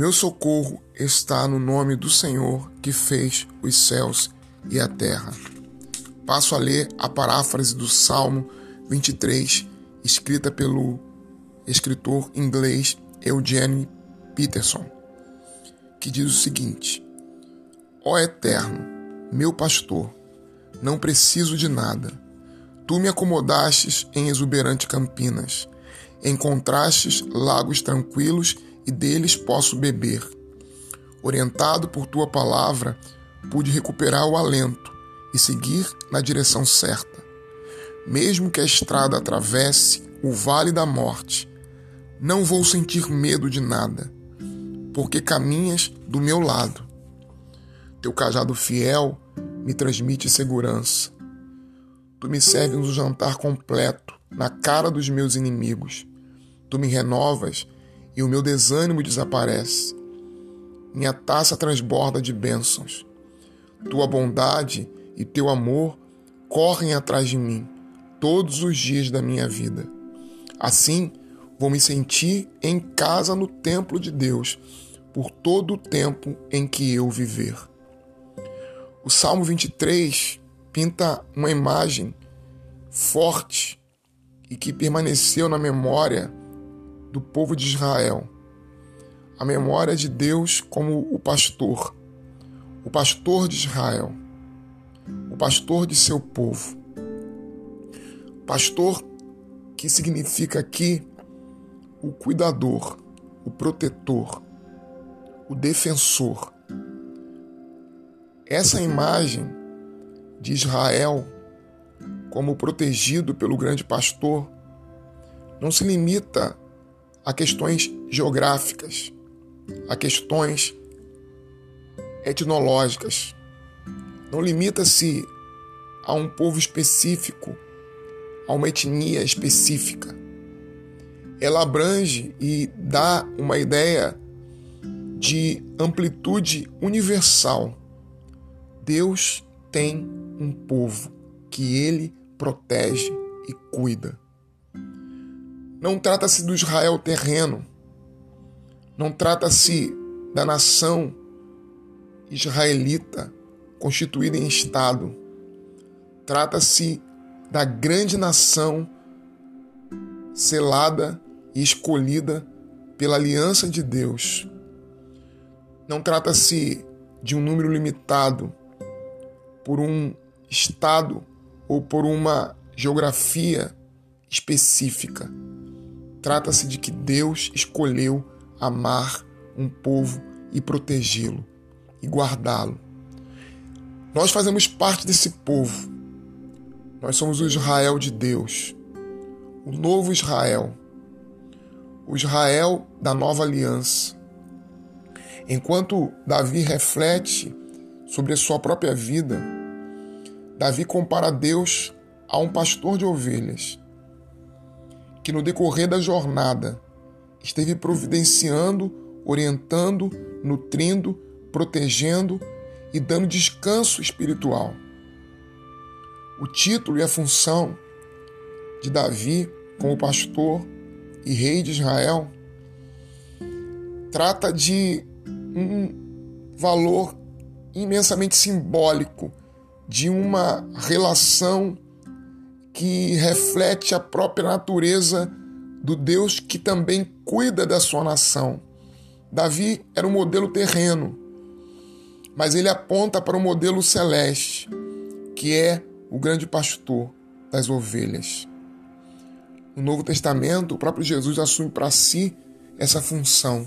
meu socorro está no nome do Senhor que fez os céus e a terra. Passo a ler a paráfrase do Salmo 23, escrita pelo escritor inglês Eugene Peterson, que diz o seguinte: Ó Eterno, meu pastor, não preciso de nada. Tu me acomodastes em exuberante campinas, encontrastes lagos tranquilos e deles posso beber. Orientado por tua palavra, pude recuperar o alento e seguir na direção certa. Mesmo que a estrada atravesse o vale da morte, não vou sentir medo de nada, porque caminhas do meu lado. Teu cajado fiel me transmite segurança. Tu me serves um jantar completo na cara dos meus inimigos. Tu me renovas e o meu desânimo desaparece. Minha taça transborda de bênçãos. Tua bondade e teu amor correm atrás de mim todos os dias da minha vida. Assim, vou me sentir em casa no templo de Deus por todo o tempo em que eu viver. O Salmo 23 pinta uma imagem forte e que permaneceu na memória do povo de Israel. A memória de Deus como o pastor, o pastor de Israel, o pastor de seu povo. Pastor que significa aqui o cuidador, o protetor, o defensor. Essa imagem de Israel como protegido pelo grande pastor não se limita a questões geográficas, a questões etnológicas. Não limita-se a um povo específico, a uma etnia específica. Ela abrange e dá uma ideia de amplitude universal. Deus tem um povo que ele protege e cuida. Não trata-se do Israel terreno, não trata-se da nação israelita constituída em Estado. Trata-se da grande nação selada e escolhida pela aliança de Deus. Não trata-se de um número limitado por um estado ou por uma geografia específica. Trata-se de que Deus escolheu amar um povo e protegê-lo e guardá-lo. Nós fazemos parte desse povo. Nós somos o Israel de Deus, o novo Israel, o Israel da nova aliança. Enquanto Davi reflete sobre a sua própria vida, Davi compara Deus a um pastor de ovelhas que no decorrer da jornada esteve providenciando, orientando, nutrindo, protegendo e dando descanso espiritual. O título e a função de Davi como pastor e rei de Israel trata de um valor imensamente simbólico de uma relação que reflete a própria natureza do Deus que também cuida da sua nação. Davi era um modelo terreno, mas ele aponta para o um modelo celeste, que é o grande pastor das ovelhas. No Novo Testamento, o próprio Jesus assume para si essa função,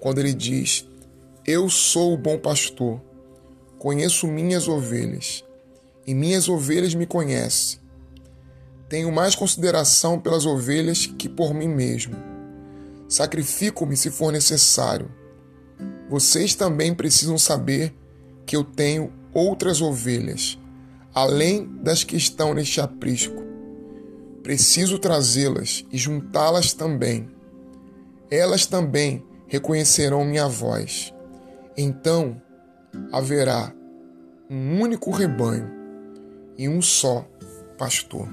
quando ele diz: Eu sou o bom pastor, conheço minhas ovelhas, e minhas ovelhas me conhecem tenho mais consideração pelas ovelhas que por mim mesmo. Sacrifico-me se for necessário. Vocês também precisam saber que eu tenho outras ovelhas, além das que estão neste aprisco. Preciso trazê-las e juntá-las também. Elas também reconhecerão minha voz. Então haverá um único rebanho e um só pastor.